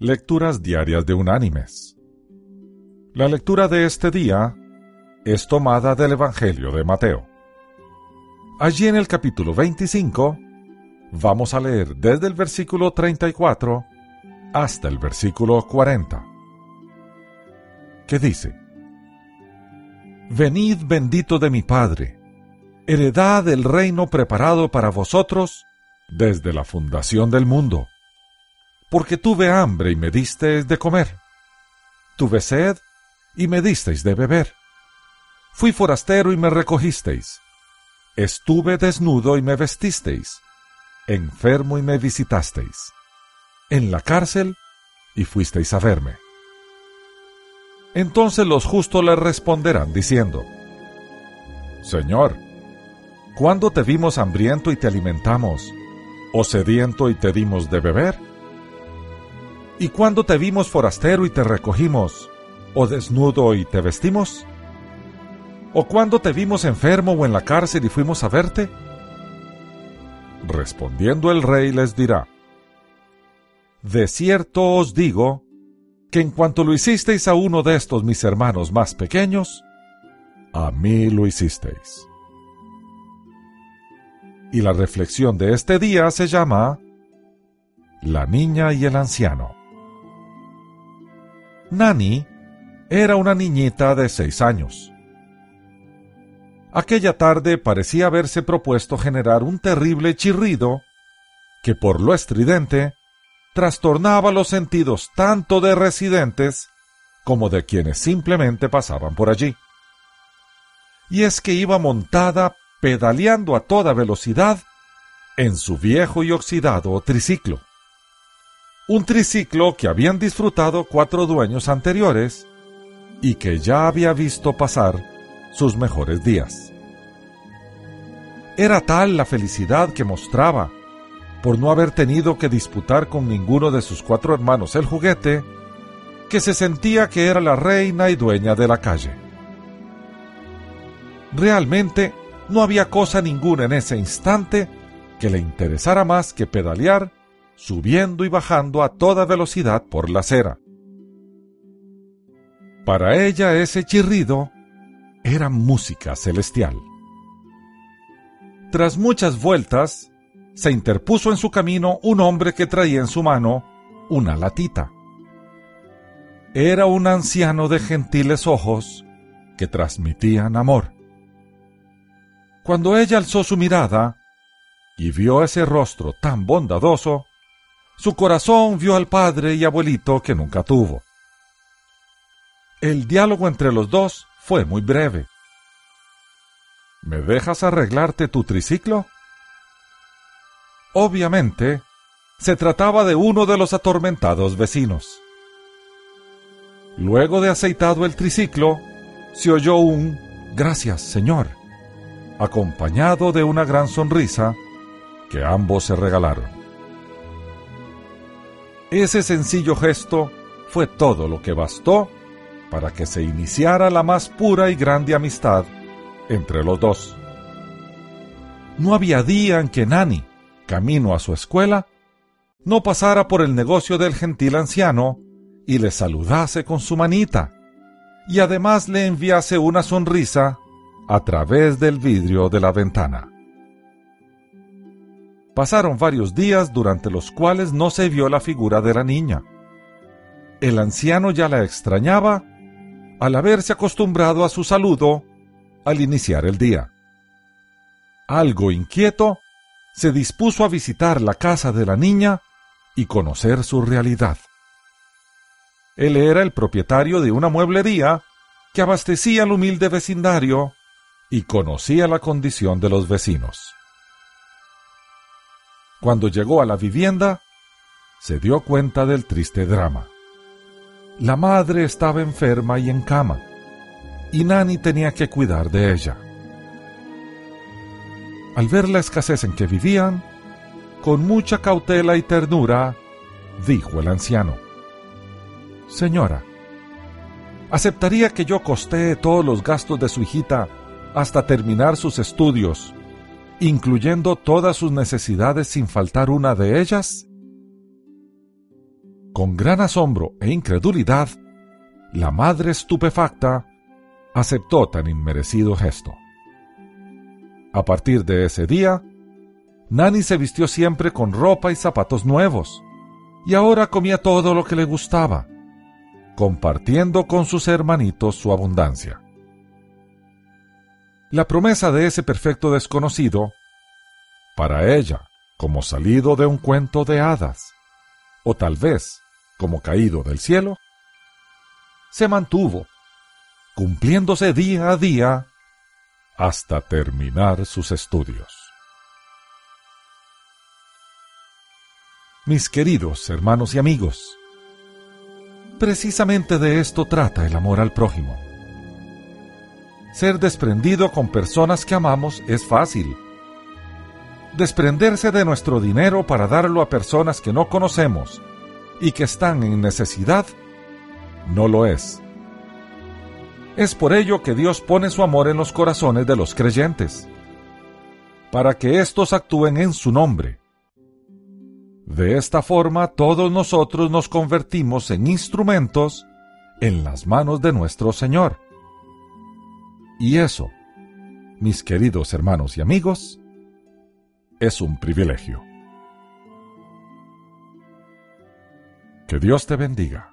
Lecturas Diarias de Unánimes. La lectura de este día es tomada del Evangelio de Mateo. Allí en el capítulo 25 vamos a leer desde el versículo 34 hasta el versículo 40, que dice, Venid bendito de mi Padre, heredad el reino preparado para vosotros desde la fundación del mundo porque tuve hambre y me disteis de comer. Tuve sed y me disteis de beber. Fui forastero y me recogisteis. Estuve desnudo y me vestisteis. Enfermo y me visitasteis. En la cárcel y fuisteis a verme. Entonces los justos le responderán diciendo, Señor, ¿cuándo te vimos hambriento y te alimentamos, o sediento y te dimos de beber? ¿Y cuándo te vimos forastero y te recogimos? ¿O desnudo y te vestimos? ¿O cuándo te vimos enfermo o en la cárcel y fuimos a verte? Respondiendo el rey les dirá, De cierto os digo, que en cuanto lo hicisteis a uno de estos mis hermanos más pequeños, a mí lo hicisteis. Y la reflexión de este día se llama La niña y el anciano. Nani era una niñita de seis años. Aquella tarde parecía haberse propuesto generar un terrible chirrido que por lo estridente trastornaba los sentidos tanto de residentes como de quienes simplemente pasaban por allí. Y es que iba montada pedaleando a toda velocidad en su viejo y oxidado triciclo un triciclo que habían disfrutado cuatro dueños anteriores y que ya había visto pasar sus mejores días. Era tal la felicidad que mostraba por no haber tenido que disputar con ninguno de sus cuatro hermanos el juguete, que se sentía que era la reina y dueña de la calle. Realmente no había cosa ninguna en ese instante que le interesara más que pedalear subiendo y bajando a toda velocidad por la acera. Para ella ese chirrido era música celestial. Tras muchas vueltas, se interpuso en su camino un hombre que traía en su mano una latita. Era un anciano de gentiles ojos que transmitían amor. Cuando ella alzó su mirada y vio ese rostro tan bondadoso, su corazón vio al padre y abuelito que nunca tuvo. El diálogo entre los dos fue muy breve. ¿Me dejas arreglarte tu triciclo? Obviamente, se trataba de uno de los atormentados vecinos. Luego de aceitado el triciclo, se oyó un Gracias, señor, acompañado de una gran sonrisa que ambos se regalaron. Ese sencillo gesto fue todo lo que bastó para que se iniciara la más pura y grande amistad entre los dos. No había día en que Nani, camino a su escuela, no pasara por el negocio del gentil anciano y le saludase con su manita, y además le enviase una sonrisa a través del vidrio de la ventana. Pasaron varios días durante los cuales no se vio la figura de la niña. El anciano ya la extrañaba al haberse acostumbrado a su saludo al iniciar el día. Algo inquieto, se dispuso a visitar la casa de la niña y conocer su realidad. Él era el propietario de una mueblería que abastecía al humilde vecindario y conocía la condición de los vecinos. Cuando llegó a la vivienda, se dio cuenta del triste drama. La madre estaba enferma y en cama, y Nani tenía que cuidar de ella. Al ver la escasez en que vivían, con mucha cautela y ternura, dijo el anciano, Señora, ¿aceptaría que yo costee todos los gastos de su hijita hasta terminar sus estudios incluyendo todas sus necesidades sin faltar una de ellas? Con gran asombro e incredulidad, la madre estupefacta aceptó tan inmerecido gesto. A partir de ese día, Nani se vistió siempre con ropa y zapatos nuevos, y ahora comía todo lo que le gustaba, compartiendo con sus hermanitos su abundancia. La promesa de ese perfecto desconocido, para ella, como salido de un cuento de hadas, o tal vez como caído del cielo, se mantuvo, cumpliéndose día a día hasta terminar sus estudios. Mis queridos hermanos y amigos, precisamente de esto trata el amor al prójimo. Ser desprendido con personas que amamos es fácil. Desprenderse de nuestro dinero para darlo a personas que no conocemos y que están en necesidad no lo es. Es por ello que Dios pone su amor en los corazones de los creyentes, para que éstos actúen en su nombre. De esta forma todos nosotros nos convertimos en instrumentos en las manos de nuestro Señor. Y eso, mis queridos hermanos y amigos, es un privilegio. Que Dios te bendiga.